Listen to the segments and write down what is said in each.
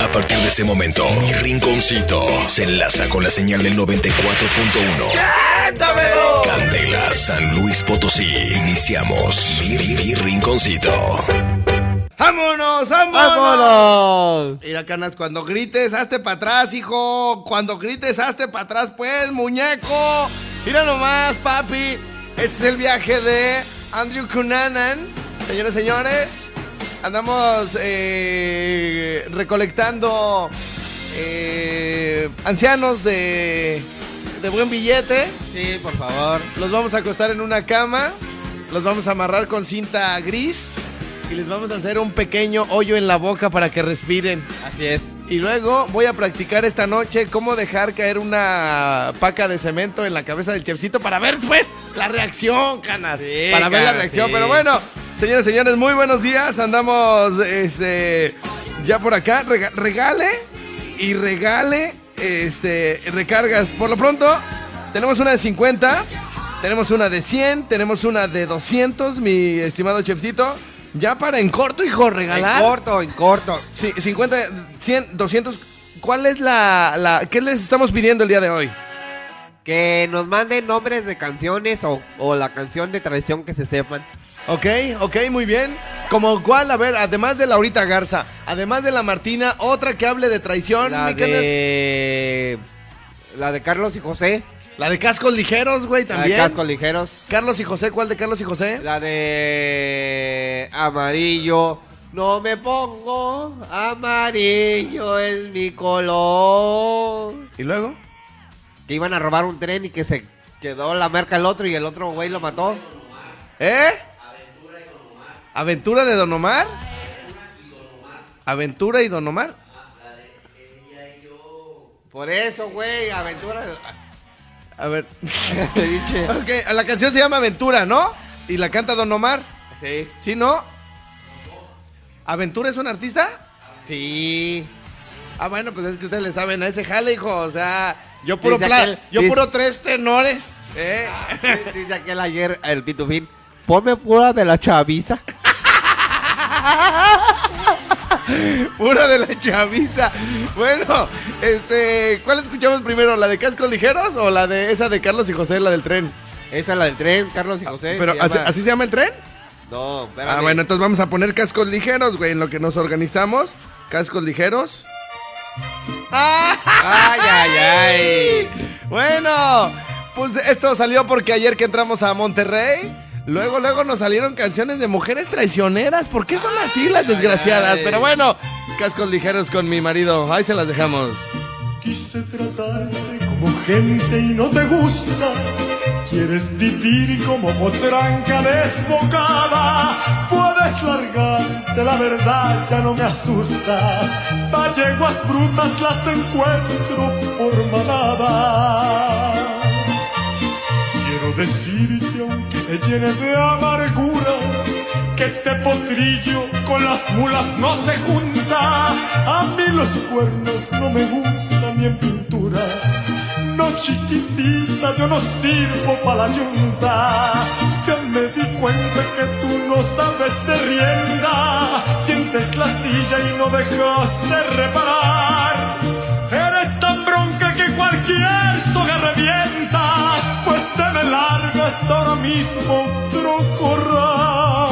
A partir de este momento, mi rinconcito se enlaza con la señal del 94.1. Candela, San Luis Potosí. Iniciamos mi, mi- mi rinconcito. ¡Vámonos, vámonos! ¡Vámonos! Mira, Canas, cuando grites, hazte para atrás, hijo. Cuando grites, hazte para atrás, pues, muñeco. Mira nomás, papi. Ese es el viaje de Andrew Cunanan. Señores, señores, andamos eh, recolectando eh, ancianos de, de buen billete. Sí, por favor. Los vamos a acostar en una cama, los vamos a amarrar con cinta gris y les vamos a hacer un pequeño hoyo en la boca para que respiren. Así es. Y luego voy a practicar esta noche cómo dejar caer una paca de cemento en la cabeza del chefcito para ver, pues, la reacción, canas. Sí, para ver la reacción. sí. Pero bueno, señores, señores, muy buenos días. Andamos este, ya por acá. Rega- regale y regale este, recargas. Por lo pronto, tenemos una de 50, tenemos una de 100, tenemos una de 200, mi estimado chefcito. Ya para en corto, hijo, regalar. En corto, en corto. Sí, 50, 100, 200. ¿Cuál es la, la. ¿Qué les estamos pidiendo el día de hoy? Que nos manden nombres de canciones o, o la canción de tradición que se sepan. Ok, ok, muy bien. Como cuál, a ver, además de Laurita Garza, además de la Martina, otra que hable de traición, La de. La de Carlos y José. La de cascos ligeros, güey, La también. de Cascos Ligeros. Carlos y José, ¿cuál de Carlos y José? La de. Amarillo. No me pongo. Amarillo es mi color. ¿Y luego? Que iban a robar un tren y que se quedó la marca el otro y el otro güey lo mató. ¿Eh? ¿Aventura de Don Omar? ¿Aventura y Don Omar? Por eso, güey, aventura. de- A ver. La canción se llama Aventura, ¿no? Y la canta Don Omar. Sí. ¿Sí, no? ¿Aventura es un artista? Sí. Ah, bueno, pues es que ustedes le saben a ese jale, hijo. O sea, yo puro, aquel- yo dice- puro tres tenores. ¿eh? Dice aquel ayer, el pitufín. Ponme pura de la chaviza. Puro de la chaviza. Bueno, este, ¿cuál escuchamos primero? ¿La de Cascos Ligeros o la de esa de Carlos y José, la del tren? Esa es la del tren, Carlos y José. Pero se ¿así, llama- así se llama el tren? No, espérame. Ah, bueno, entonces vamos a poner cascos ligeros, güey, en lo que nos organizamos. Cascos ligeros. ¡Ah! Ay, ay, ay. Bueno, pues esto salió porque ayer que entramos a Monterrey, luego, luego nos salieron canciones de mujeres traicioneras. ¿Por qué son así las desgraciadas? ay. Pero bueno, cascos ligeros con mi marido. Ahí se las dejamos. Quise tratarte como gente y no te gusta. Quieres vivir como potranca desbocada. Puedes largarte, la verdad ya no me asustas. Talleguas brutas las encuentro por manada. Quiero decirte, te llene de amargura, que este potrillo con las mulas no se junta. A mí los cuernos no me gustan ni en pintura. No chiquitita, yo no sirvo para la yunta. Ya me di cuenta que tú no sabes de rienda. Sientes la silla y no dejas de reparar. Ahora mismo, trocorral.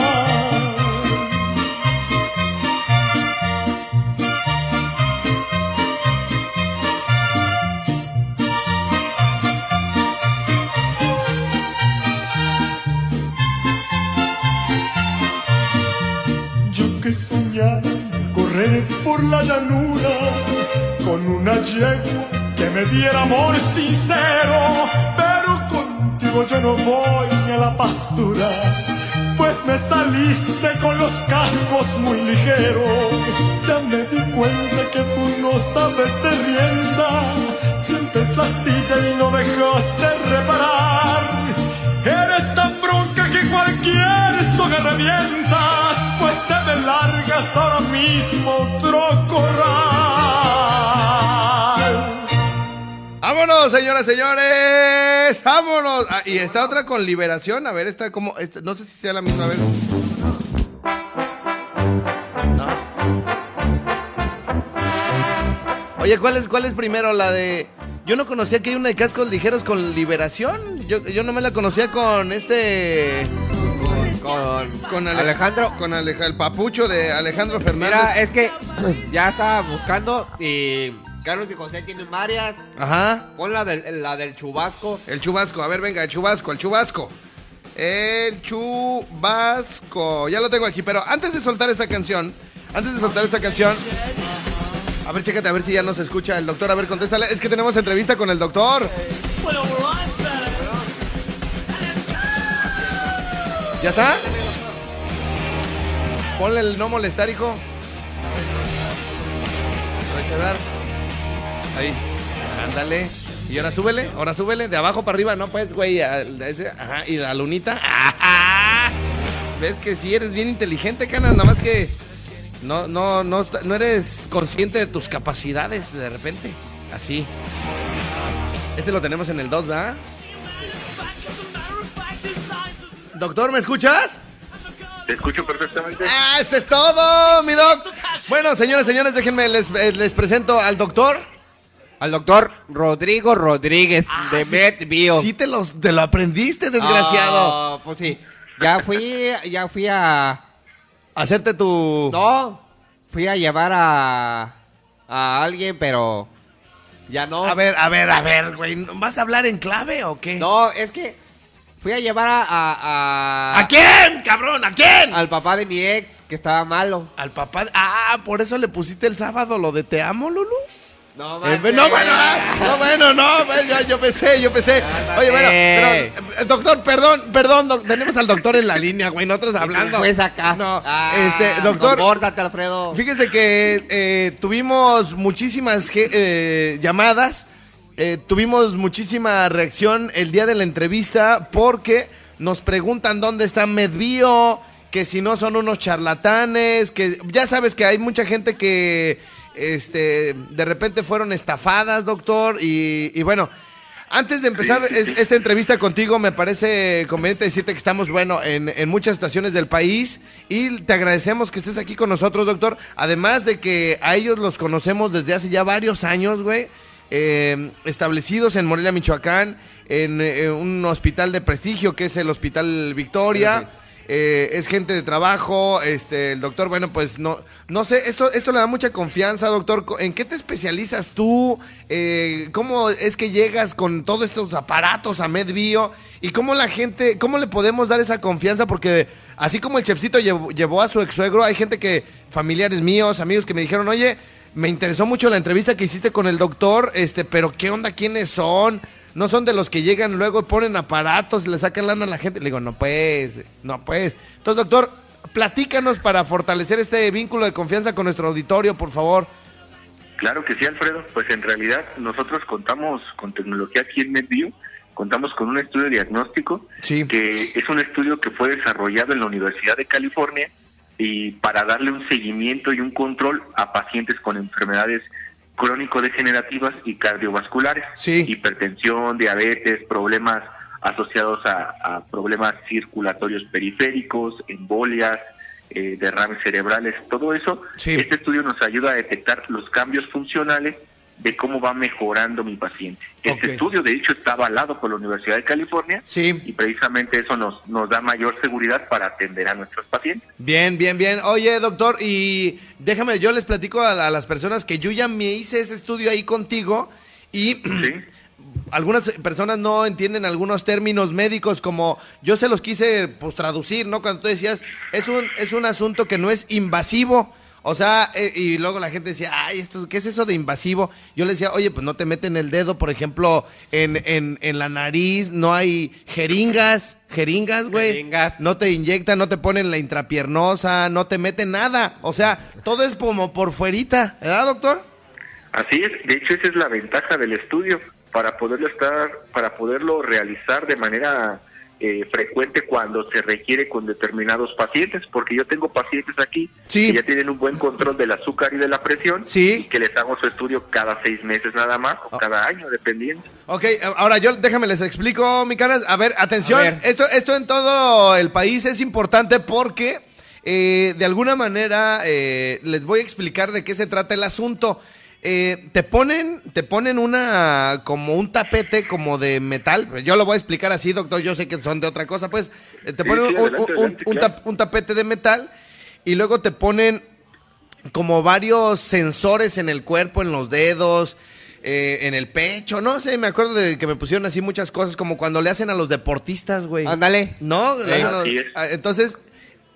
Yo que soñaba correr por la llanura con una yegua que me diera amor sincero, contigo yo no voy ni a la pastura, pues me saliste con los cascos muy ligeros. Ya me di cuenta que tú no sabes de rienda, sientes la silla y no dejas de reparar. Eres tan bronca que cualquier son herramientas, pues te me largas ahora mismo otro corral. Vámonos, señoras, señores. Vámonos. Ah, y esta otra con liberación. A ver, esta como. esta- no sé si sea la misma. A ver. No. Oye, ¿cuál es, ¿cuál es primero? La de. Yo no conocía que hay una de cascos ligeros con liberación. Yo, yo no me la conocía con este. Con, Con Ale- Alejandro. Con Aleja- el papucho de Alejandro Fernández. Mira, es que ya estaba buscando y Carlos y José tienen varias. Ajá. Pon la del, la del chubasco. El chubasco, a ver, venga, el chubasco, el chubasco. El chubasco. Ya lo tengo aquí, pero antes de soltar esta canción, antes de soltar esta canción, a ver, chécate a ver si ya nos escucha el doctor. A ver, contéstale. Es que tenemos entrevista con el doctor. ¿Ya está? Ponle el no molestar, hijo. Rechazar. Ahí. Ándale. Y ahora súbele, ahora súbele. De abajo para arriba, ¿no? Pues, güey. Ajá. Y la lunita. Ajá. ¿Ves que sí eres bien inteligente, Canas? Nada más que no, no, no, no eres consciente de tus capacidades de repente. Así. Este lo tenemos en el 2, ¿verdad? Doctor, ¿me escuchas? Te escucho perfectamente. Ah, eso es todo, mi doc. Bueno, señores, señores, déjenme, les, eh, les presento al doctor. Al doctor Rodrigo Rodríguez de Ah, sí- MedBio. Sí te, los, te lo aprendiste, desgraciado. Ah, pues sí. Ya fui, ya fui a... Hacerte tu... No, fui a llevar a... A alguien, pero... Ya no. A ver, a ver, a ver, güey. ¿Vas a hablar en clave o qué? No, es que fui a llevar a... A, a- ¿A quién, cabrón? ¿A quién? Al papá de mi ex, que estaba malo. Al papá. Ah, por eso le pusiste el sábado lo de te amo, Lulu. No, Eh, manches. no, bueno, ah, no, bueno, no, pues, ya, yo pensé, yo pensé. Oye, bueno, pero, eh, doctor, perdón, perdón, doc- tenemos al doctor en la línea, güey, nosotros hablando. Pues acá. No, Ah, este, doctor, compórtate, Alfredo. fíjese que eh, tuvimos muchísimas eh, llamadas, tuvimos muchísima reacción el día de la entrevista porque nos preguntan dónde está Medbio, que si no son unos charlatanes, que ya sabes que hay mucha gente que este de repente fueron estafadas, doctor, y, y bueno. Antes de empezar es- esta entrevista contigo, me parece conveniente decirte que estamos, bueno, en, en muchas estaciones del país y te agradecemos que estés aquí con nosotros, doctor. Además de que a ellos los conocemos desde hace ya varios años, güey, eh, establecidos en Morelia, Michoacán, en, eh, un hospital de prestigio que es el Hospital Victoria. Eh, es gente de trabajo, este, el doctor, bueno, pues no, no sé, esto, esto le da mucha confianza, doctor. ¿En qué te especializas tú? Eh, ¿Cómo es que llegas con todos estos aparatos a MedBio? ¿Y cómo la gente, cómo le podemos dar esa confianza? Porque así como el chefcito llevó, llevó a su ex suegro, hay gente que, familiares míos, amigos que me dijeron, oye, me interesó mucho la entrevista que hiciste con el doctor, este, pero ¿qué onda? ¿Quiénes son? No son de los que llegan luego y ponen aparatos, le sacan lana a la gente. Le digo, no pues, no pues. Entonces, doctor, platícanos para fortalecer este vínculo de confianza con nuestro auditorio, por favor. Claro que sí, Alfredo. Pues en realidad nosotros contamos con tecnología aquí en MedBio. Contamos con un estudio diagnóstico Sí. que es un estudio que fue desarrollado en la Universidad de California y para darle un seguimiento y un control a pacientes con enfermedades crónico-degenerativas y cardiovasculares, Sí. hipertensión, diabetes, problemas asociados a, a problemas circulatorios periféricos, embolias, eh, derrames cerebrales, todo eso. Sí. Este estudio nos ayuda a detectar los cambios funcionales de cómo va mejorando mi paciente. Este Ok. estudio, de hecho, está avalado por la Universidad de California Sí. y precisamente eso nos, nos da mayor seguridad para atender a nuestros pacientes. Bien, bien, bien. Oye, doctor, y déjame, yo les platico a, a las personas que yo ya me hice ese estudio ahí contigo y ¿sí? algunas personas no entienden algunos términos médicos como yo se los quise pues traducir, ¿no? Cuando tú decías, es un, es un asunto que no es invasivo. O sea, eh, y luego la gente decía, ay, esto, ¿qué es eso de invasivo? Yo le decía, oye, pues no te meten el dedo, por ejemplo, en, en, en la nariz, no hay jeringas, jeringas, güey. Jeringas. No te inyectan, no te ponen la intrapiernosa, no te meten nada. O sea, todo es como por fuerita, ¿verdad, doctor? Así es, de hecho esa es la ventaja del estudio para poderlo estar, para poderlo realizar de manera eh, frecuente cuando se requiere con determinados pacientes, porque yo tengo pacientes aquí Sí. que ya tienen un buen control del azúcar y de la presión, Sí. y que les hago su estudio cada seis meses nada más o cada año, dependiendo. Ok, ahora yo déjame les explico, mi canas. A ver, atención, A ver. esto esto en todo el país es importante porque eh, de alguna manera eh, les voy a explicar de qué se trata el asunto. Eh, te ponen te ponen una como un tapete como de metal. Yo lo voy a explicar así, doctor. Yo sé que son de otra cosa, pues. Eh, te Sí, ponen sí, un, adelante, un- adelante, un claro. tap- un tapete de metal y luego te ponen como varios sensores en el cuerpo, en los dedos, eh, en el pecho, no sé, me acuerdo de que me pusieron así muchas cosas, como cuando le hacen a los deportistas, güey. Ándale. ¿No? Ah, Entonces,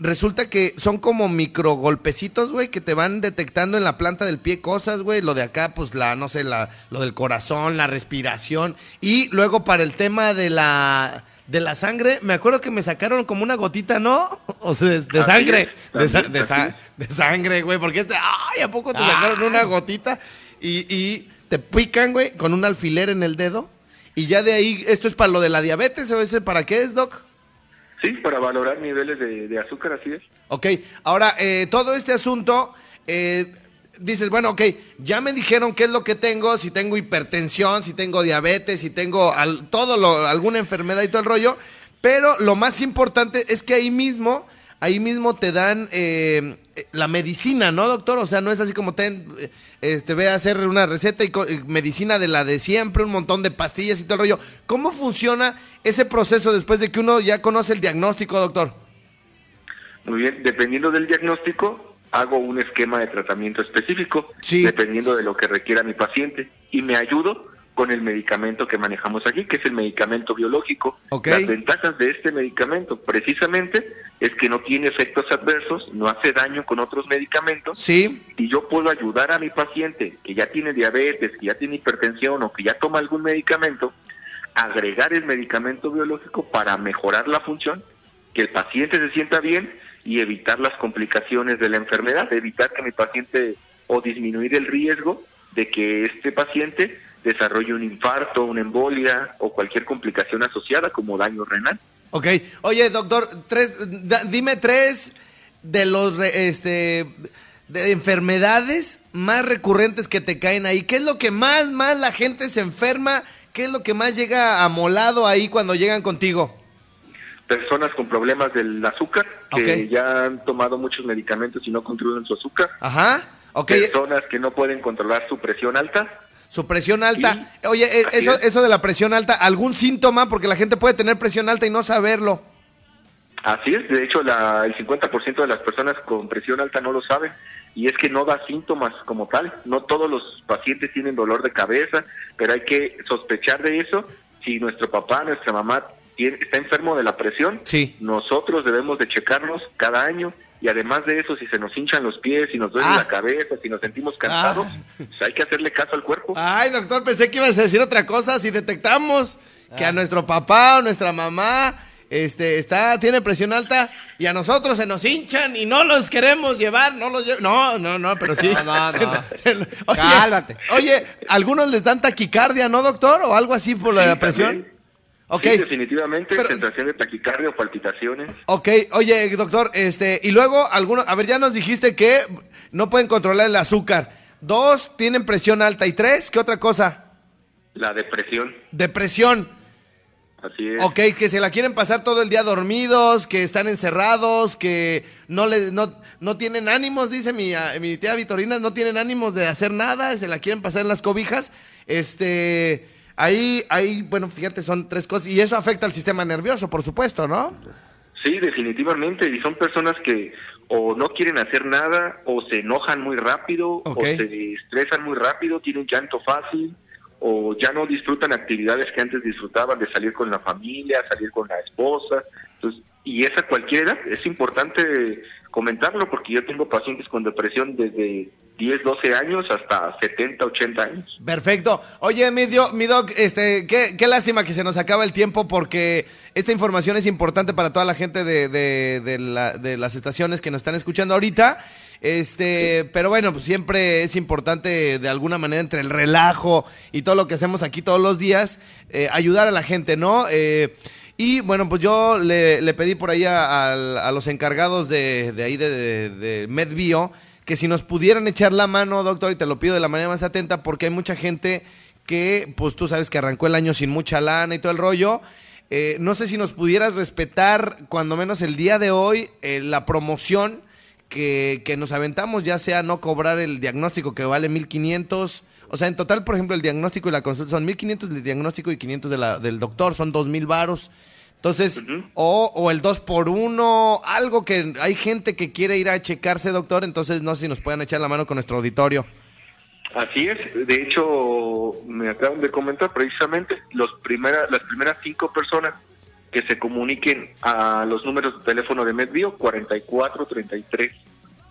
resulta que son como micro golpecitos, güey, que te van detectando en la planta del pie cosas, güey. Lo de acá, pues la, no sé, la, lo del corazón, la respiración. Y luego para el tema de la de la sangre, me acuerdo que me sacaron como una gotita, ¿no? O sea, de, sangre. es, de, sa- también, de sa- así de sangre, güey, porque este, ay, ¿a poco te sacaron una gotita? Y, y te pican, güey, con un alfiler en el dedo. Y ya de ahí, ¿esto es para lo de la diabetes o ese para qué es, Doc? Sí, para valorar niveles de, azúcar, así es. Ok, ahora, eh, todo este asunto, eh, dices, bueno, ok, ya me dijeron qué es lo que tengo, si tengo hipertensión, si tengo diabetes, si tengo al- todo lo, alguna enfermedad y todo el rollo, pero lo más importante es que ahí mismo, ahí mismo te dan eh, eh, la medicina, ¿no, doctor? O sea, no es así como eh, este, ve a hacer una receta y, y medicina de la de siempre, un montón de pastillas y todo el rollo. ¿Cómo funciona ese proceso después de que uno ya conoce el diagnóstico, doctor? Muy bien, dependiendo del diagnóstico, hago un esquema de tratamiento específico, Sí. dependiendo de lo que requiera mi paciente, y me ayudo con el medicamento que manejamos aquí, que es el medicamento biológico. Las ventajas de este medicamento, precisamente, es que no tiene efectos adversos, no hace daño con otros medicamentos, Sí, y yo puedo ayudar a mi paciente que ya tiene diabetes, que ya tiene hipertensión o que ya toma algún medicamento, agregar el medicamento biológico para mejorar la función, que el paciente se sienta bien y evitar las complicaciones de la enfermedad, evitar que mi paciente o disminuir el riesgo de que este paciente desarrolle un infarto, una embolia o cualquier complicación asociada como daño renal. ok. Oye, doctor, tres, da- dime tres de los este de enfermedades más recurrentes que te caen ahí. ¿Qué es lo que más, más la gente se enferma? ¿Qué es lo que más llega amolado ahí cuando llegan contigo? Personas con problemas del azúcar, que ya han tomado muchos medicamentos y no controlan su azúcar. Ajá. Ok, Personas que no pueden controlar su presión alta. Su presión alta. Sí, Oye, eh, eso, es. eso de la presión alta, ¿algún síntoma? Porque la gente puede tener presión alta y no saberlo. Así es, de hecho la, el 50% de las personas con presión alta no lo saben y es que no da síntomas como tal. No todos los pacientes tienen dolor de cabeza, pero hay que sospechar de eso. Si nuestro papá, nuestra mamá tiene- está enfermo de la presión, Sí. nosotros debemos de checarnos cada año y además de eso, si se nos hinchan los pies, si nos duele Ah. la cabeza, si nos sentimos cansados, pues hay que hacerle caso al cuerpo. Ay, doctor, pensé que ibas a decir otra cosa. Si detectamos que a nuestro papá o nuestra mamá este, está, tiene presión alta y a nosotros se nos hinchan y no los queremos llevar, no los lle- No, no, no, pero sí. No, no, no. Se- se- oye, Cálmate. Oye, algunos les dan taquicardia, ¿no, doctor? O algo así por la Sí, presión. también. Ok. Sí, definitivamente, Pero- sensación de taquicardia o palpitaciones. Ok, oye, doctor, este, y luego algunos, a ver, ya nos dijiste que no pueden controlar el azúcar. Dos, tienen presión alta. Y tres, ¿qué otra cosa? La depresión, Depresión. así es. Ok, que se la quieren pasar todo el día dormidos, que están encerrados, que no le, no, no tienen ánimos, dice mi, mi tía Vitorina, no tienen ánimos de hacer nada, se la quieren pasar en las cobijas. Este, ahí, ahí, bueno, fíjate, son tres cosas, y eso afecta al sistema nervioso, por supuesto, ¿no? Sí, definitivamente. Y son personas que o no quieren hacer nada, o se enojan muy rápido, o se estresan muy rápido, tienen llanto fácil, o ya no disfrutan actividades que antes disfrutaban de salir con la familia, salir con la esposa. Entonces, y esa cualquier edad, es importante comentarlo porque yo tengo pacientes con depresión desde 10, 12 años hasta 70, 80 años. Perfecto. Oye, mi, dio- mi doc, este, qué, qué lástima que se nos acaba el tiempo porque esta información es importante para toda la gente de, de- de la- de las estaciones que nos están escuchando ahorita. Este, pero bueno, pues siempre es importante de alguna manera entre el relajo y todo lo que hacemos aquí todos los días, eh, ayudar a la gente, ¿no? Eh, y bueno, pues yo le, pedí por ahí a, los encargados de, ahí de MedBio que si nos pudieran echar la mano, doctor, y te lo pido de la manera más atenta, porque hay mucha gente que, pues tú sabes que arrancó el año sin mucha lana y todo el rollo. Eh, no sé si nos pudieras respetar, cuando menos el día de hoy, eh, la promoción que, que nos aventamos, ya sea no cobrar el diagnóstico que vale 1500. O sea, en total, por ejemplo, el diagnóstico y la consulta son 1500 del diagnóstico y 500 de la, del doctor, son 2000 varos. Entonces, o, o el 2 por 1 algo que hay gente que quiere ir a checarse, doctor, entonces no sé si nos puedan echar la mano con nuestro auditorio. Así es, de hecho me acaban de comentar precisamente los primera, las primeras cinco personas que se comuniquen a los números de teléfono de MedBio 44 33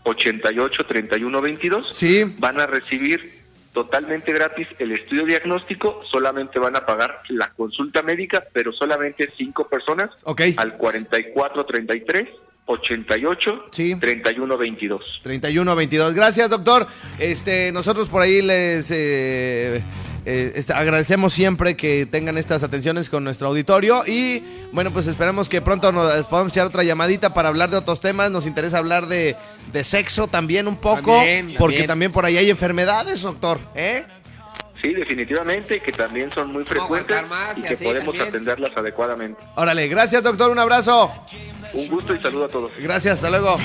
88 31 22 Sí. van a recibir totalmente gratis el estudio diagnóstico, solamente van a pagar la consulta médica, pero solamente cinco personas Ok. al 44 33 88 Sí. 31 22. 31 22. Gracias, doctor. Este, nosotros por ahí les eh, eh, este, agradecemos siempre que tengan estas atenciones con nuestro auditorio y bueno, pues esperamos que pronto nos podamos echar otra llamadita para hablar de otros temas. Nos interesa hablar de, de sexo también un poco, También, porque también. también por ahí hay enfermedades, doctor. ¿eh? Sí, definitivamente, que también son muy frecuentes y que podemos también. atenderlas adecuadamente. Órale, gracias, doctor. Un abrazo. Un gusto y saludo a todos. Gracias, hasta luego.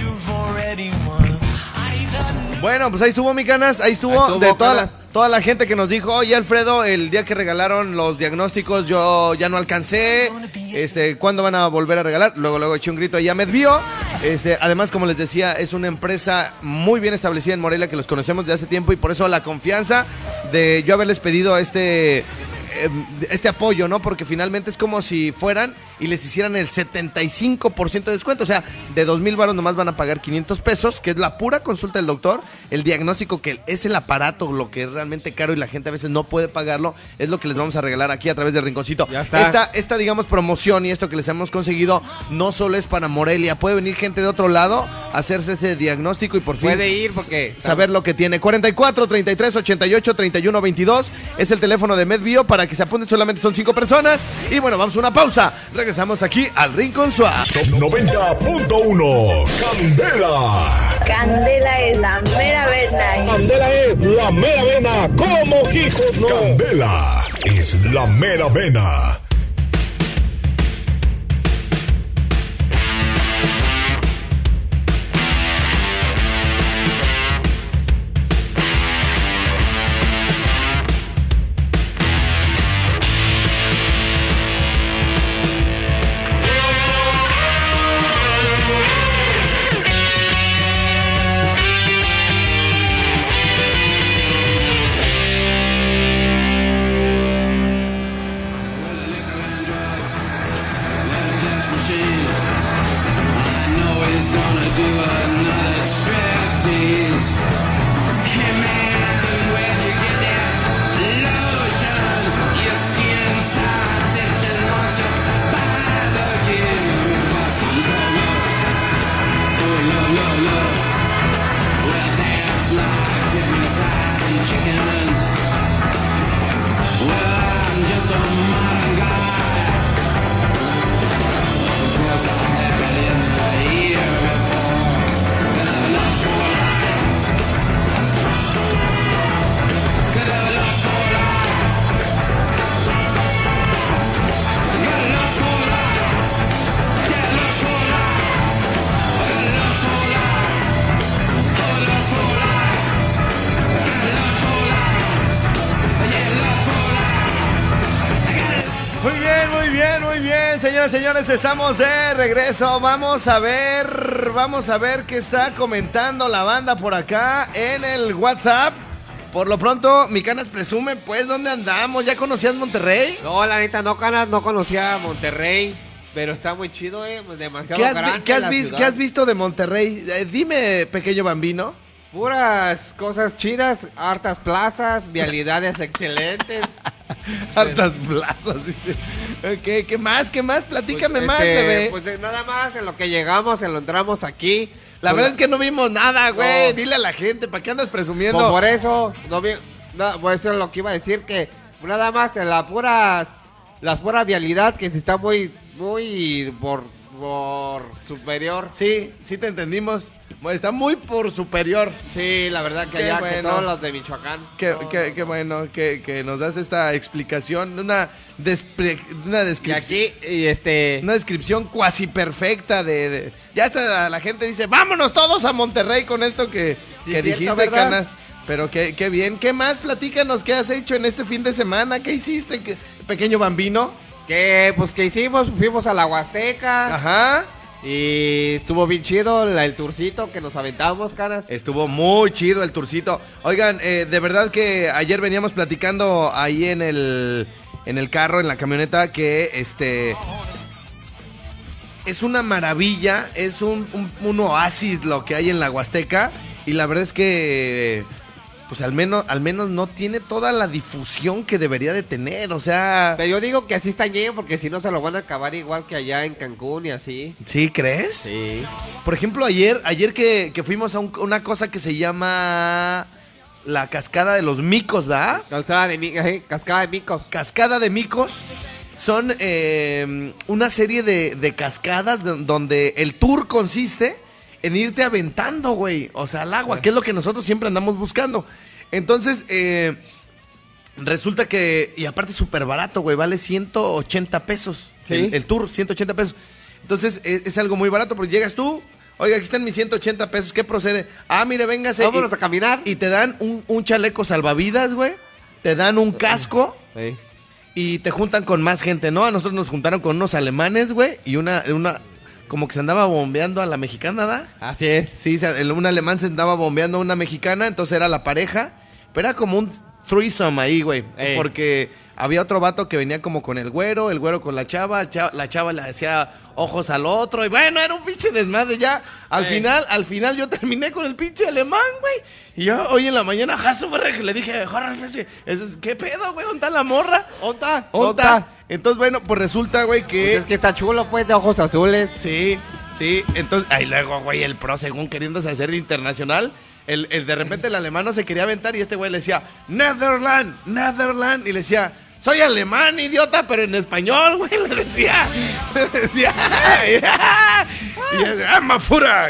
Bueno, pues ahí estuvo mi canas, ahí estuvo, Ahí estuvo, de toda la, Canas. Toda la gente que nos dijo, oye Alfredo, el día que regalaron los diagnósticos yo ya no alcancé, este, ¿cuándo van a volver a regalar? Luego, luego eché un grito ahí a Medbio, este, además como les decía, es una empresa muy bien establecida en Morelia que los conocemos de hace tiempo y por eso la confianza de yo haberles pedido este eh, este apoyo, ¿no? Porque finalmente es como si fueran y les hicieran el 75% de descuento. O sea, de dos mil baros nomás van a pagar 500 pesos, que es la pura consulta del doctor. El diagnóstico, que es el aparato, lo que es realmente caro y la gente a veces no puede pagarlo, es lo que les vamos a regalar aquí a través de Rinconcito. Ya está. Esta, esta, digamos, promoción y esto que les hemos conseguido no solo es para Morelia, puede venir gente de otro lado a hacerse ese diagnóstico y por fin Puede ir porque- saber lo que tiene. 44 33 88 31 22 es el teléfono de MedBio para que se apunten. Solamente son cinco personas. Y bueno, vamos a una pausa. Regresamos aquí al Rincón Suave. Top 90.1 Candela. Candela es la mera verdad. Candela es la mera vena, como hijos no. Candela es la mera vena. Señores, estamos de regreso. Vamos a ver, vamos a ver qué está comentando la banda por acá en el WhatsApp. Por lo pronto, mi canas presume, pues, ¿dónde andamos? ¿Ya conocías Monterrey? No, la neta, no, canas, no conocía Monterrey, pero está muy chido, eh, demasiado ¿Qué has, vi- grande qué has la vis- ciudad. qué has visto de Monterrey? Eh, dime, pequeño bambino. Puras cosas chidas, hartas plazas, vialidades excelentes. Hartas plazas. dice. Ok, ¿qué más? ¿Qué más? Platícame Pues, más, este, bebé. Pues nada más, en lo que llegamos, en lo entramos aquí. La verdad es que no vimos nada, güey. No. Dile a la gente, ¿para qué andas presumiendo? Pues por eso, no vi, no, por eso es lo que iba a decir que nada más en la puras, las pura vialidad que si está muy, muy por, por superior. Sí, sí te entendimos. Está muy por superior. Sí, la verdad que Qué allá que bueno. todos los de Michoacán. Qué, no, qué- no, qué no. bueno que, que nos das esta explicación, una, despre- una Y descripción. aquí, y este, Una descripción cuasi perfecta de, de- Ya hasta la gente dice, vámonos todos a Monterrey con esto que, Sí, que cierto, dijiste, ¿verdad? Canas. Pero qué, qué bien. ¿Qué más? Platícanos, ¿qué has hecho en este fin de semana? ¿Qué hiciste, pequeño bambino? que pues que hicimos, fuimos a la Huasteca Ajá. Y estuvo bien chido el tourcito que nos aventamos, caras. Estuvo muy chido el turcito. Oigan, eh, de verdad que ayer veníamos platicando ahí en el, en el carro, en la camioneta, que este... Es una maravilla, es un oasis lo que hay en la Huasteca. Y la verdad es que, pues al menos, al menos no tiene toda la difusión que debería de tener. O sea, Pero yo digo que así está bien porque si no se lo van a acabar igual que allá en Cancún y así. ¿sí crees? Sí. Por ejemplo, ayer, ayer que, que fuimos a un- una cosa que se llama la cascada de los micos, ¿verdad? Cascada de, mi- ajá, cascada de micos. Cascada de micos son eh, una serie de, de cascadas de- donde el tour consiste en irte aventando, güey. O sea, al agua, que es lo que nosotros siempre andamos buscando. Entonces, eh, resulta que, y aparte súper barato, güey, vale 180 pesos. Sí. El, el tour, 180 pesos. Entonces, es, es algo muy barato porque llegas tú. Oiga, aquí están mis 180 pesos. ¿Qué procede? Ah, mire, véngase. Vámonos y- a caminar. y te dan un, un chaleco salvavidas, güey. Te dan un casco Sí. y te juntan con más gente, ¿no? A nosotros nos juntaron con unos alemanes, güey. Y una, una, como que se andaba bombeando a la mexicana, ¿da? Así es. Sí, un alemán se andaba bombeando a una mexicana, entonces era la pareja. Pero era como un threesome ahí, güey. Ey. Porque había otro vato que venía como con el güero, el güero con la chava, cha- la chava le hacía ojos al otro. Y bueno, era un pinche desmadre ya. Al final, al final yo terminé con el pinche alemán, güey. Y yo hoy en la mañana, Hasu, le dije, ¿qué pedo, güey? ¿Dónde está la morra? ¿Onta? ¿Dónde está? Entonces, bueno, pues resulta, güey, que... Pues es que está chulo, pues, de ojos azules. Sí, sí. Entonces, ahí luego, güey, el pro, según queriéndose hacer internacional, el, el- de repente el alemán no se quería aventar y este güey le decía, Netherland, Netherland. Y le decía, soy alemán, idiota, pero en español, güey, le decía. Le decía, y yo, ah.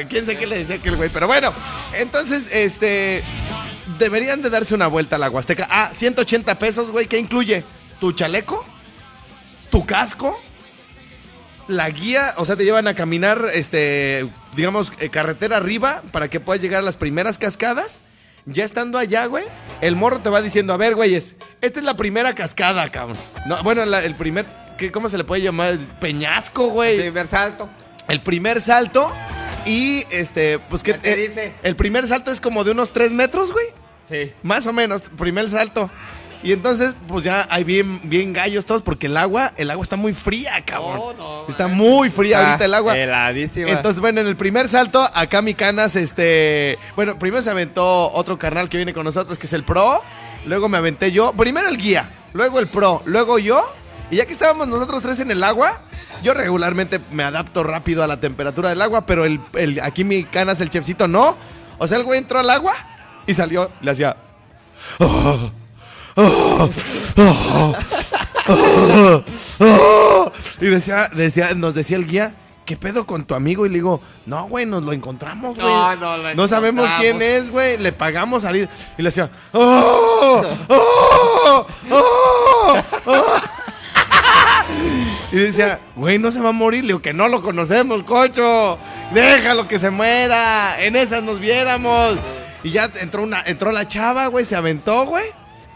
Quién sé qué le decía aquel güey. Pero bueno, entonces, este. Deberían de darse una vuelta a la Huasteca. Ah, 180 pesos, güey, ¿qué incluye? ¿Tu chaleco? ¿Tu casco? la guía, o sea, te llevan a caminar, este, digamos, eh, carretera arriba para que puedas llegar a las primeras cascadas. Ya estando allá, güey, el morro te va diciendo, a ver, güeyes, esta es la primera cascada, cabrón. No, bueno, la- el primer, ¿qué, ¿cómo se le puede llamar? Peñasco, güey. Primer salto. El primer salto y, este, pues. ¿Qué te dice? el primer salto es como de unos 3 metros, güey. Sí. Más o menos, primer salto. Y entonces, pues ya hay bien, bien gallos todos, porque el agua, el agua está muy fría, cabrón. No, no, está man. muy fría ahorita el agua. heladísima. Entonces, bueno, en el primer salto, acá mi canas, este. Bueno, primero se aventó otro carnal que viene con nosotros, que es el pro. Luego me aventé yo. Primero el guía, luego el pro, luego yo. Y ya que estábamos nosotros tres en el agua, yo regularmente me adapto rápido a la temperatura del agua, pero el, el- aquí mi canas, el chefcito, no. O sea, el güey entró al agua y salió, le hacía. "Oh, oh, oh, oh, oh". Y decía, decía, nos decía el guía, ¿qué pedo con tu amigo? Y le digo, no, güey, nos lo encontramos, güey. No, no lo No sabemos quién es, güey. Le pagamos salir. Y le decía, ¡Oh! ¡Oh! ¡Oh! ¡Oh! Y decía, güey, no se va a morir. Le digo, que no lo conocemos, cocho. Déjalo que se muera. En esas nos viéramos. Y ya entró una, entró la chava, güey, se aventó, güey.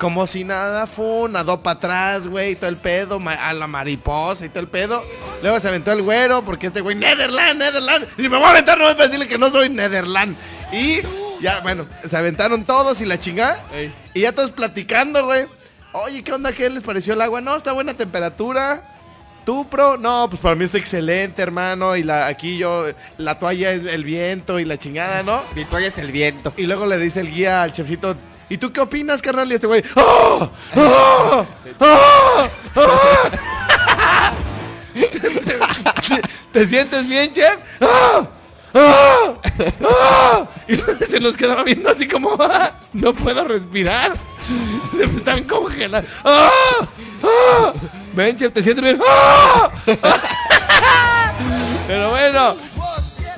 Como si nada, fue, nadó para atrás, güey, y todo el pedo, a la mariposa y todo el pedo. Luego se aventó el güero, porque este güey, Netherland, Netherland. Y me voy a aventar, no me decirle que no soy Netherland. Y ya, bueno, se aventaron todos y la chingada. Ey. Y ya todos platicando, güey. Oye, ¿qué onda? ¿Qué les pareció el agua? No, está buena temperatura. ¿Tú, pro? No, pues para mí es excelente, hermano. Y la, aquí yo, la toalla es el viento y la chingada, ¿no? Mi toalla es el viento. Y luego le dice el guía al chefcito, ¿y tú qué opinas, carnal? Y este güey, ¡Oh! ¡Oh! ¡Oh! ¡Oh! ¿Te, te sientes bien, chef? ¡Oh! ¡Ah! Y se nos quedaba viendo así como, no puedo respirar. Se me están congelando. ¡Ah! ¡Ah! Ven, chef, te sientes bien. ¡Ah! Pero bueno,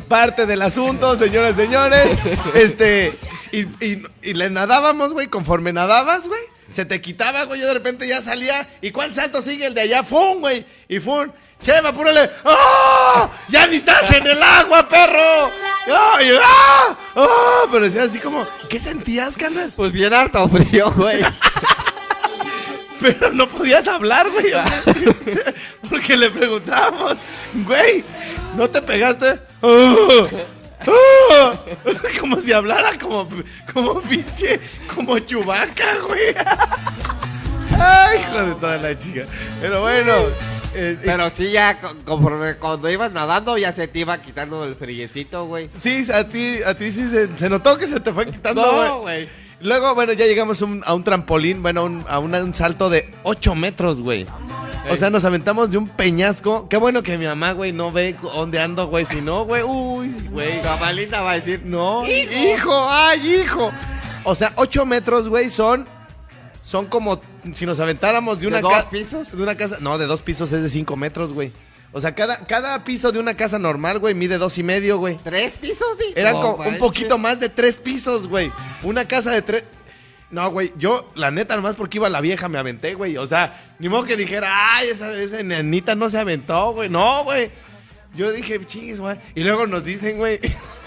parte del asunto, señoras y señores. Este, y, y- y le nadábamos, güey, conforme nadabas, güey. Se te quitaba, güey, yo de repente ya salía. ¿Y cuál salto sigue? El de allá, ¡fum, güey! Y ¡fum! Chema, apúrale. ¡Ah! ¡Ya ni estás en el agua, perro! ¡Ay, ¡Ah! Pero decía así como, ¿qué sentías, canas? Pues bien harto frío, güey. Pero no podías hablar, güey. Porque le preguntábamos, güey, ¿no te pegaste? ¡Ah! ¡Ah! Como si hablara como, como pinche, como chubaca, güey. Ay, hijo de toda la chica. Pero bueno. eh, Pero sí, ya co- conforme cuando ibas nadando, ya se te iba quitando el friecito, güey. sí, a ti, a ti sí se, se notó que se te fue quitando, No, güey. Luego, bueno, ya llegamos un- a un trampolín, bueno, un- a un, un salto de 8 metros, güey. O sea, nos aventamos de un peñasco. Qué bueno que mi mamá, güey, no ve dónde ando, güey. Si no, güey, uy, güey. Camalita va a decir, No, hijo. ay, hijo. O sea, 8 metros, güey, son. Son como si nos aventáramos de ¿De una dos ca- pisos? De una casa. No, de dos pisos es de 5 metros, güey. O sea, cada, cada piso de una casa normal, güey, mide dos y medio, güey. ¿tres pisos? Di? Eran No como un poquito más de tres pisos, güey. Una casa de tres. No, güey, yo, la neta, nomás porque iba la vieja me aventé, güey. O sea, ni modo que dijera, ay, esa, esa nenita no se aventó, güey. No, güey. Yo dije, chingues, güey. Y luego nos dicen, güey.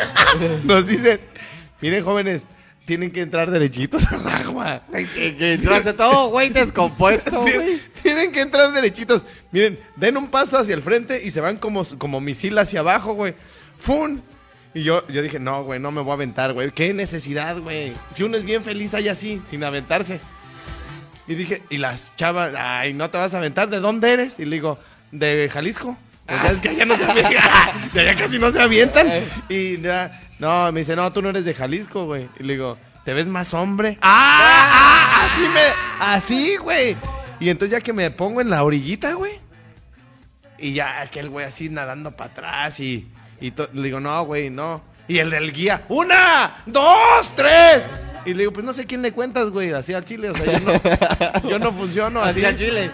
nos dicen, miren, jóvenes, tienen que entrar derechitos al agua. Entraste todo, güey, descompuesto, güey. Tienen, que entrar derechitos. Miren, den un paso hacia el frente y se van como, como misil hacia abajo, güey. ¡Fun! Y yo, yo dije, no, güey, no me voy a aventar, güey. ¿Qué necesidad, güey? Si uno es bien feliz ahí así, sin aventarse. Y dije, y las chavas, ay, ¿no te vas a aventar? ¿De dónde eres? Y le digo, de Jalisco. Pues ya es que allá no se avientan. De allá casi no se avientan. Y ya, no, me dice, no, tú no eres de Jalisco, güey. Y le digo, ¿te ves más hombre? ¡Ah! ah así me. Así, güey. Y entonces ya que me pongo en la orillita, güey. Y ya aquel güey así nadando para atrás y, y le digo, no, güey, no. Y el del guía, una, dos, tres. Y le digo, pues no sé quién le cuentas, güey, así al chile. O sea, yo no, yo no funciono así. Hacia Chile.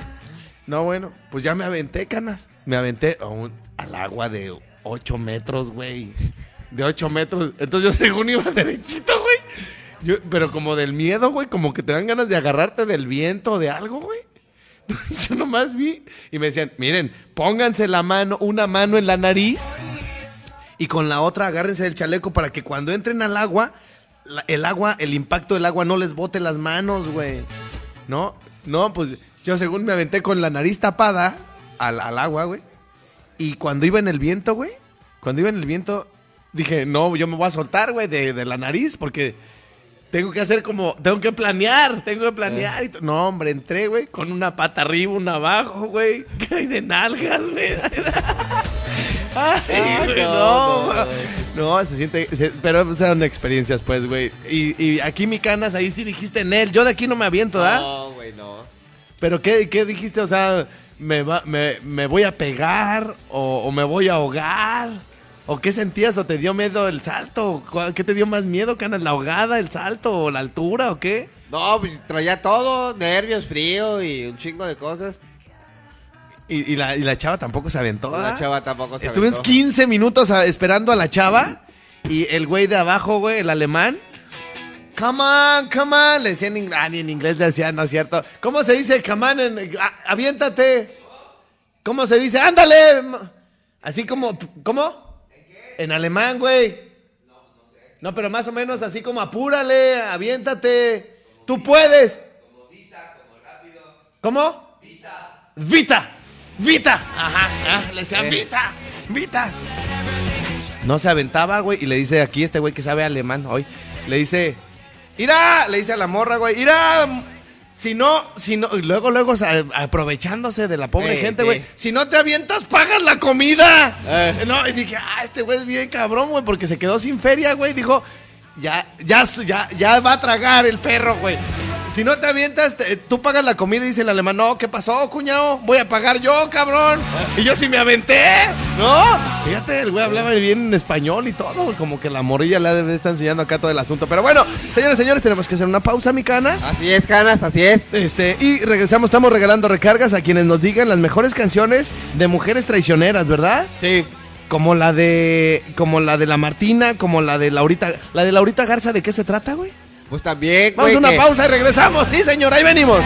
No, bueno, pues ya me aventé, canas. Me aventé a un- al agua de 8 metros, güey. De 8 metros. Entonces yo según iba derechito, güey. Yo- pero como del miedo, güey, como que te dan ganas de agarrarte del viento o de algo, güey. Yo nomás vi y me decían, miren, pónganse la mano, una mano en la nariz y con la otra agárrense del chaleco para que cuando entren al agua, el agua, el impacto del agua no les bote las manos, güey. No, no, pues yo según me aventé con la nariz tapada al, al agua, güey. Y cuando iba en el viento, güey, cuando iba en el viento, dije, no, yo me voy a soltar, güey, de, de la nariz porque tengo que hacer como, tengo que planear, tengo que planear. y to- no, hombre, entré, güey, con una pata arriba, una abajo, güey. Que hay de nalgas, güey. Ay, güey, no, no, no, no, se siente, se- pero son experiencias, pues, güey. Y, y aquí mi canas, ahí sí dijiste en él. Yo de aquí no me aviento, ¿verdad? No, güey, no. Pero ¿qué, qué dijiste? O sea, ¿me, va- me, me voy a pegar o, o me voy a ahogar? ¿O qué sentías? ¿O te dio miedo el salto? ¿Cuál- ¿Qué te dio más miedo, canas? ¿La ahogada, el salto o la altura o qué? No, pues traía todo, nervios, frío y un chingo de cosas. Y, y la, y la chava tampoco se aventó, La ¿verdad? chava tampoco se Estuve aventó. 15 minutos a- esperando a la chava y el güey de abajo, güey, el alemán. Come on, come on. Le decía en inglés. Ah, ni en inglés le decía, no es cierto. ¿Cómo se dice come on? en- ah, aviéntate. ¿Cómo se dice? Ándale. Así como, ¿cómo? ¿En alemán, güey. No, pero más o menos así como apúrale, aviéntate. Tú puedes. ¿Cómo? Vita. Vita. Vita. Ajá, ah, le decía Eh. Vita. Vita. No se aventaba, güey, y le dice aquí este güey que sabe alemán hoy, le dice, ¡Ira! Le dice a la morra, güey, ¡Ira! Si no, si no, y luego, luego, o sea, aprovechándose de la pobre gente, sí. güey. Si no te avientas, pagas la comida. Eh. No, y dije, ah, este güey es bien cabrón, güey, porque se quedó sin feria, güey. Dijo, ya, ya, ya, ya va a tragar el perro, güey. Si no te avientas, te- tú pagas la comida y dice el alemán, no, ¿qué pasó, cuñado? Voy a pagar yo, cabrón. Y yo sí me aventé, ¿no? Fíjate, el güey hablaba bien en español y todo, como que la morilla le debe estar enseñando acá todo el asunto. Pero bueno, señores, señores, tenemos que hacer una pausa, mi canas. Así es, canas, así es. Este, y regresamos, estamos regalando recargas a quienes nos digan las mejores canciones de mujeres traicioneras, ¿verdad? Sí. Como la de. Como la de la Martina, como la de Laurita. La de Laurita Garza, ¿de qué se trata, güey? Pues también, Vamos güey, a una que- pausa y regresamos. Sí, señor, ahí venimos.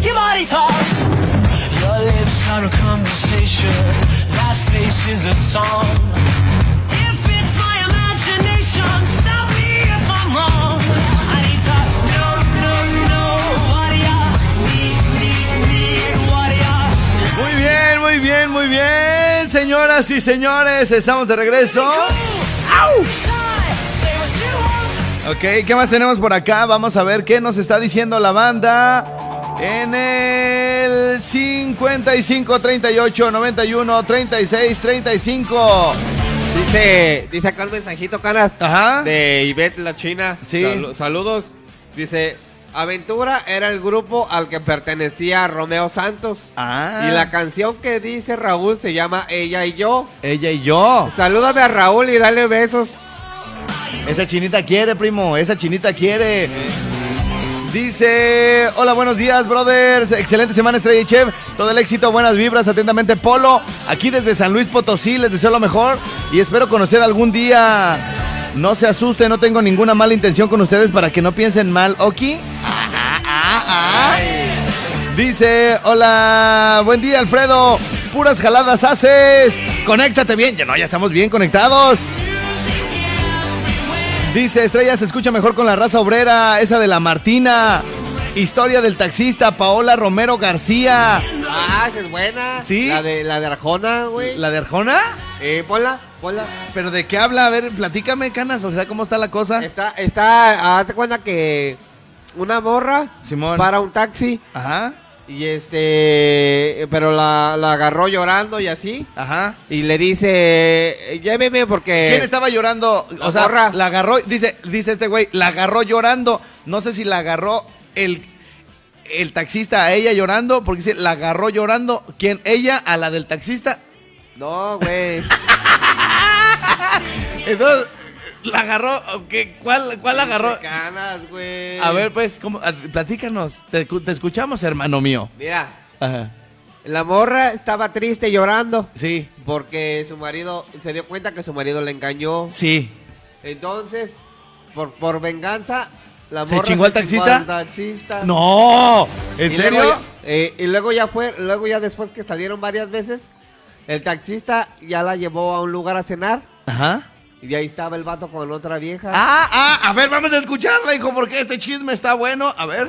Your body talks. Your lips are a conversation. That face is a song. Señoras y señores, estamos de regreso. ¡Au! Ok, ¿qué más tenemos por acá? Vamos a ver qué nos está diciendo la banda. En el 55 38 91 36 35. Dice, dice acá un mensajito, canas. Ajá. De Ivette la China. Sí. Salu- saludos. Dice, Aventura era el grupo al que pertenecía Romeo Santos. Ah. Y la canción que dice Raúl se llama Ella y yo. Ella y yo. Salúdame a Raúl y dale besos. Esa chinita quiere, primo. Esa chinita quiere. Dice, hola, buenos días, brothers. Excelente semana, Estrella y Chef. Todo el éxito, buenas vibras. Atentamente, Polo. Aquí desde San Luis Potosí, les deseo lo mejor. Y espero conocer algún día. No se asuste, no tengo ninguna mala intención con ustedes para que no piensen mal, ¿ok? Ah, ah, ah. Dice, hola, buen día, Alfredo. Puras jaladas haces. Conéctate bien. Ya no, ya estamos bien conectados. Dice Estrella se escucha mejor con la raza obrera, esa de la Martina. Historia del taxista Paola Romero García. Ah, esa es buena. ¿Sí? La de, la de Arjona, güey. ¿La de Arjona? Eh, ponla, ponla. ¿Pero de qué habla? A ver, platícame, canas, o sea, ¿cómo está la cosa? Está, está, hazte cuenta que una morra Simón. para un taxi Ajá, y este, pero la, la agarró llorando y así ajá. y le dice, lléveme porque... ¿Quién estaba llorando? O La sea, morra. la agarró, dice, dice este güey, la agarró llorando. No sé si la agarró el, el taxista a ella llorando, porque dice, la agarró llorando. ¿Quién? ¿Ella a la del taxista? No, güey. Entonces, la agarró, ¿qué? ¿cuál, cuál la agarró? Canas, güey. A ver, pues, ¿cómo? A- platícanos. Te, te escuchamos, hermano mío. Mira, Ajá. la morra estaba triste llorando Sí, porque su marido se dio cuenta que su marido le engañó. sí. Entonces, por, por venganza, la ¿Se chingó al taxista? taxista. ¡No! ¿En Y serio? luego eh, y luego ya fue, luego ya después que salieron varias veces, el taxista ya la llevó a un lugar a cenar Ajá. y ahí estaba el vato con otra vieja. Ah, ah, a ver, vamos a escucharla, hijo, porque este chisme está bueno. A ver.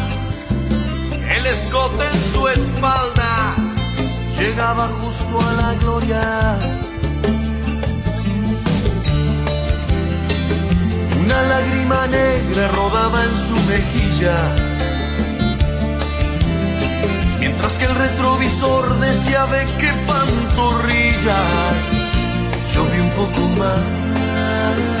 el escote en su espalda, llegaba justo a la gloria. Una lágrima negra rodaba en su mejilla, mientras que el retrovisor decía ve qué pantorrillas. Yo un poco más.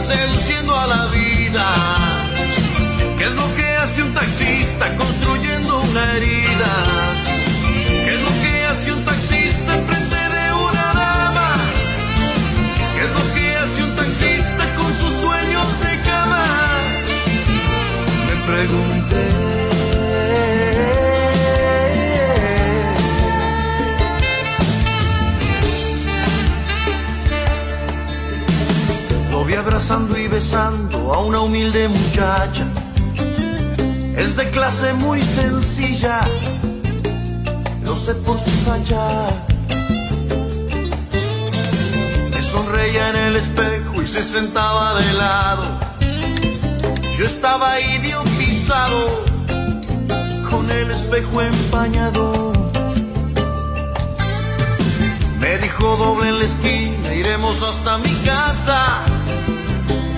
Seduciendo a la vida? ¿Qué es lo que hace un taxista construyendo una herida? ¿Qué es lo que hace un taxista enfrente de una dama? ¿Qué es lo que hace un taxista con sus sueños de cama? Me pregunté. Vi abrazando y besando a una humilde muchacha. Es de clase muy sencilla, lo sé por su facha. Me sonreía en el espejo y se sentaba de lado. Yo estaba idiotizado con el espejo empañado. Me dijo doble en la esquina, iremos hasta mi casa.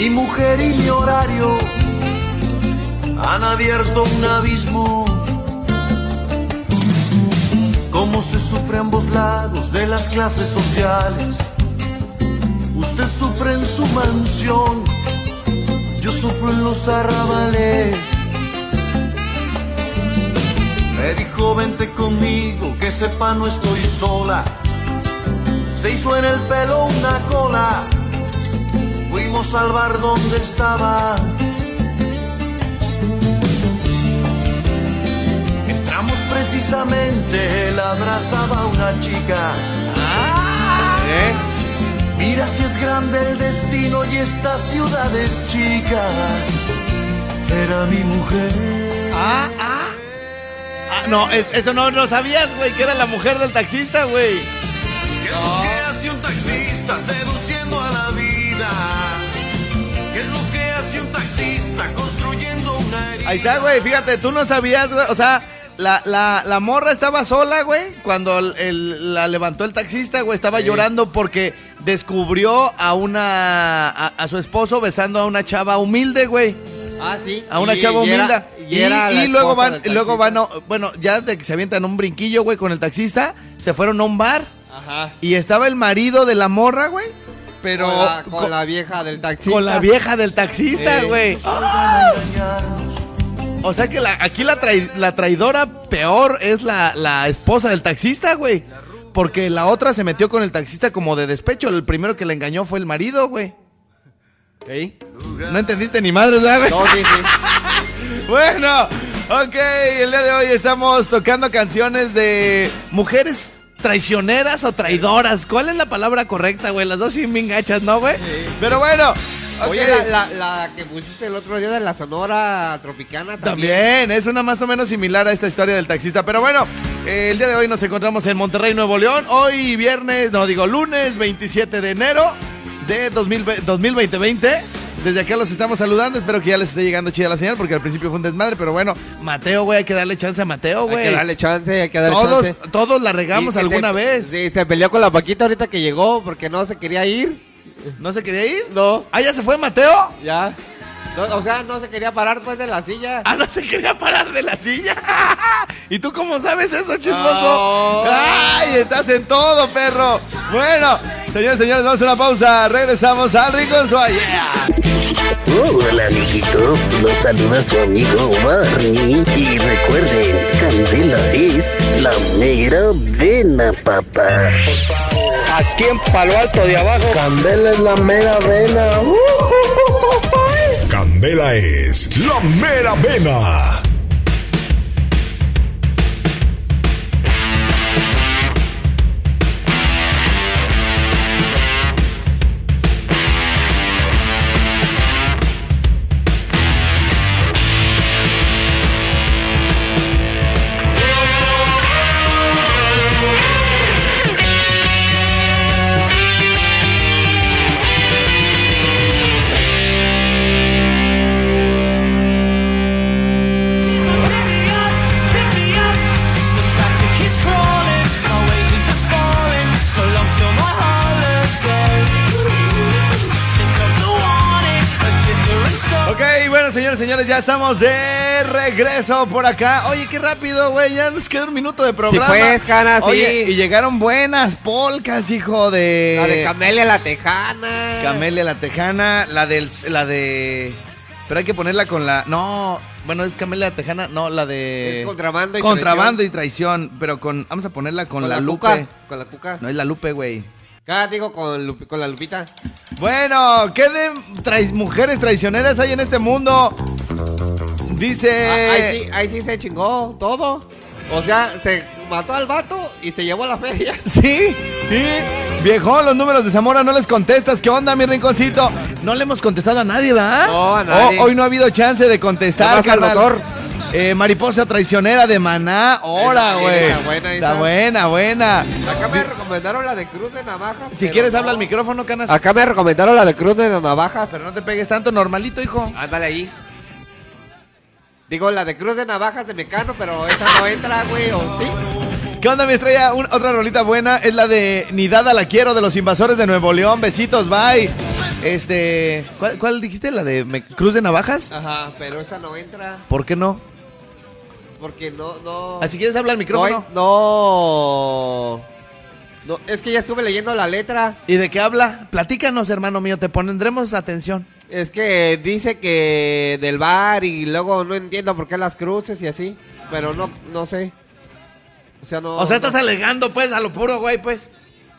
Mi mujer y mi horario han abierto un abismo. Cómo se sufre a ambos lados de las clases sociales. Usted sufre en su mansión, yo sufro en los arrabales. Me dijo vente conmigo, que sepa no estoy sola. Se hizo en el pelo una cola, fuimos al bar donde estaba. Entramos precisamente, la abrazaba una chica. ¿Eh? Mira si es grande el destino y esta ciudad es chica. Era mi mujer. Ah, ah. Ah, no, es- eso no lo sabías, güey, que era la mujer del taxista, güey. ¿Qué hace un taxista seduciendo construyendo una herida? Ahí está, güey, fíjate, tú no sabías, güey, o sea, la, la, la morra estaba sola, güey, cuando el- el- la levantó el taxista, güey, estaba Sí. llorando porque descubrió a una, a, a su esposo besando a una chava humilde, güey. Ah, sí. A una Y- chava y humilde. y luego van, luego van, a- bueno, ya de que se avientan un brinquillo, güey, con el taxista, se fueron a un bar Ajá. y estaba el marido de la morra, güey, pero con, la, con con, la vieja del taxista. con la vieja del taxista, Sí. güey. O sea que la- aquí la, trai- la traidora peor es la, la esposa del taxista, güey. Porque la otra se metió con el taxista como de despecho. El primero que le engañó fue el marido, güey. ¿Sí? No entendiste ni madre, ¿verdad, güey? No, sí, sí. Bueno, ok, el día de hoy estamos tocando canciones de mujeres traicioneras o traidoras. ¿Cuál es la palabra correcta, güey? Las dos sí me engachas, ¿no, güey? Pero bueno. Oye, la, la, la que pusiste el otro día de la Sonora Tropicana también. También, es una más o menos similar a esta historia del taxista. Pero bueno, eh, el día de hoy nos encontramos en Monterrey, Nuevo León. Hoy viernes, no digo lunes 27 de enero de 2020. 2020 Desde acá los estamos saludando. Espero que ya les esté llegando chida la señal porque al principio fue un desmadre. Pero bueno, Mateo, güey, hay que darle chance a Mateo, Hay que güey. darle chance, hay que darle Todos, chance. todos la regamos Sí, alguna se- vez. Sí, se peleó con la Paquita ahorita que llegó porque no se quería ir. ¿No se quería ir? No, ¿Ah, ya se fue Mateo? ya. No, o sea, no se quería parar pues de la silla. Ah, no se quería parar de la silla. ¿Y tú cómo sabes eso, chismoso? Oh. ¡Ay, estás en todo, perro! Bueno, señores, señores, vamos a una pausa. Regresamos al Rincón Suárez. Hola amiguitos, los saluda su amigo Barney y recuerden, Candela es la mera vena, papá. Aquí en Palo Alto de abajo. Candela es la mera vena. Candela es la mera vena. Estamos de regreso por acá. Oye, qué rápido, güey, ya nos queda un minuto de programa. pues, cara, sí. Oye, y llegaron buenas polcas, hijo de... La de Camelia la Tejana. Camelia la Tejana, la del... La de... Pero hay que ponerla con la... No, bueno, es Camelia la Tejana, no, la de... Es contrabando y Contrabando y traición, pero con... Vamos a ponerla con, la, Lupe. Cuca. Con la Cuca. No es la Lupe, güey. Ah, digo con, con la Lupita. Bueno, ¿qué de mujeres traicioneras hay en este mundo? Dice... Ah, ahí, sí, ahí sí se chingó todo. O sea, se mató al vato y se llevó a la feria. Sí, sí. Viejón, los números de Zamora no les contestas. ¿Qué onda, mi rinconcito? No le hemos contestado a nadie, ¿verdad? No, a nadie. Oh, hoy no ha habido chance de contestar, carnal. Eh, mariposa traicionera de Maná. Hora, Esa- güey. buena, Está buena, buena. Acá me recomendaron la de Cruz de Navajas. Si pero quieres, no. habla al micrófono, canas. Acá me recomendaron la de Cruz de Navajas. Pero no te pegues tanto, normalito, hijo. Ándale ahí. Digo, la de Cruz de Navajas de Mecano, pero esa no entra, güey, ¿o sí? ¿Qué onda, mi estrella? Un- otra rolita buena es la de Nidada la quiero de los invasores de Nuevo León. Besitos, bye. Este. ¿Cuál, cuál dijiste? ¿La de Me- Cruz de Navajas? Ajá, pero esa no entra. ¿Por qué no? Porque no, no. Así quieres hablar al micrófono. No, no. No, es que ya estuve leyendo la letra. ¿Y de qué habla? Platícanos, hermano mío, te pondremos atención. Es que dice que del bar y luego no entiendo por qué las cruces y así. Pero no, no sé. O sea, no. o sea, estás no. alegando, pues, a lo puro, güey, pues.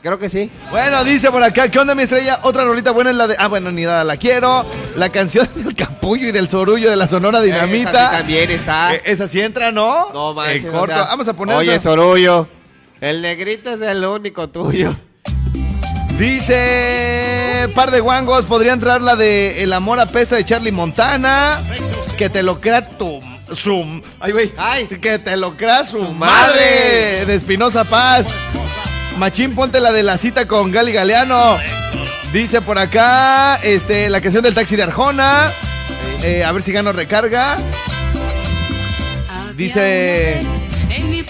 Creo que sí. Bueno, dice por acá, ¿qué onda, mi estrella? Otra rolita buena es la de. Ah, bueno, ni nada, la quiero. La canción del capullo y del sorullo de la Sonora Esa sí Dinamita. también está. Eh, esa sí entra, ¿no? no manches. En o corto. sea, Vamos a poner. Oye. Sorullo. El negrito es el único tuyo. Dice. Par de guangos, podría entrar la de El amor apesta de Charlie Montana. Que te lo crea tu. Su. Ay, güey. Ay. Que te lo crea su, Su madre. madre. De Espinosa Paz. Machín, ponte la de la cita con Gali Galeano. Dice por acá. Este, la canción del taxi de Arjona. Eh, a ver si gano recarga. Dice.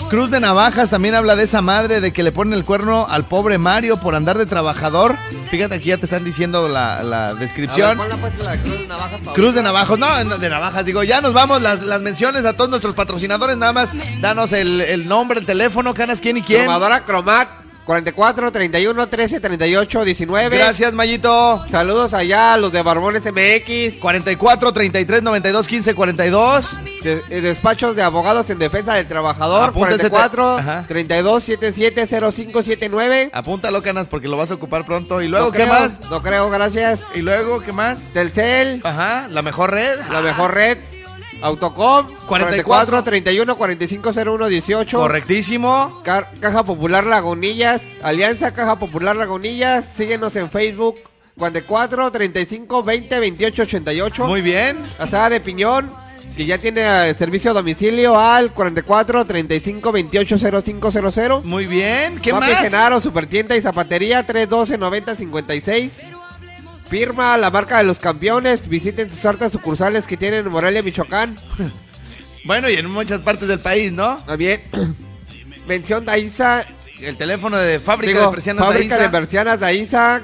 Cruz de Navajas también habla de esa madre de que le ponen el cuerno al pobre Mario por andar de trabajador. Fíjate aquí ya te están diciendo la, la ver, descripción. ponla, pues, la Cruz de Navajas. Cruz de ahorita. Navajos, no, no, de Navajas, digo, ya nos vamos, las, las menciones a todos nuestros patrocinadores, nada más, danos el, el nombre, el teléfono, canas, quién y quién. Cromadora Cromat 44 31 13 38 19. Gracias, Mayito. Saludos allá a los de Barbones MX. 44 33 92 15 42. De- eh, despachos de abogados en defensa del trabajador. Apúntate, 44 ajá. 32 77 0579. Apúntalo, canas, porque lo vas a ocupar pronto. ¿Y luego No qué creo, más? No creo, gracias. ¿Y luego qué más? Telcel, Ajá, la mejor red. la mejor red. Autocom 44 31 45 01 18. Correctísimo. Caja Popular Lagunillas, Alianza Caja Popular Lagunillas, síguenos en Facebook, 44 35 20 28 88. Muy bien. Asada de Piñón, que ya tiene servicio a domicilio al 44 35 28 0500. Muy bien. ¿Qué Papi más? Genaro, Supertienda y Zapatería, 312 90 56. Firma la marca de los campeones. Visiten sus hartas sucursales que tienen en Morelia, Michoacán. Bueno, y en muchas partes del país, ¿no? También. Mención Daiza. El teléfono de fábrica Digo, de persianas fábrica Daiza. de persianas Daiza.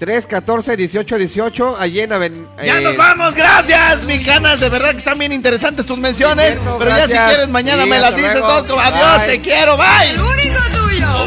314 18 18 allí en Aven- Ya eh, nos vamos, gracias, mi canas. De verdad que están bien interesantes tus menciones. Cierto, pero ya si quieres, mañana Sí, me las dices todos como adiós, Bye. te quiero, bye. único tuyo.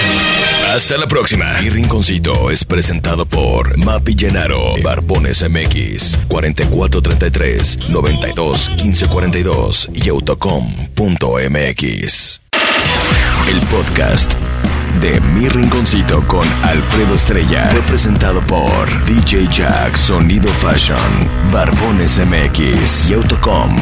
Hasta la próxima. Mi rinconcito es presentado por Mapi Llenaro, Barbones MX, 4433 92 1542 y autocom.mx. El podcast de Mi Rinconcito con Alfredo Estrella fue presentado por DJ Jack Sonido Fashion, Barbones MX y autocom.mx.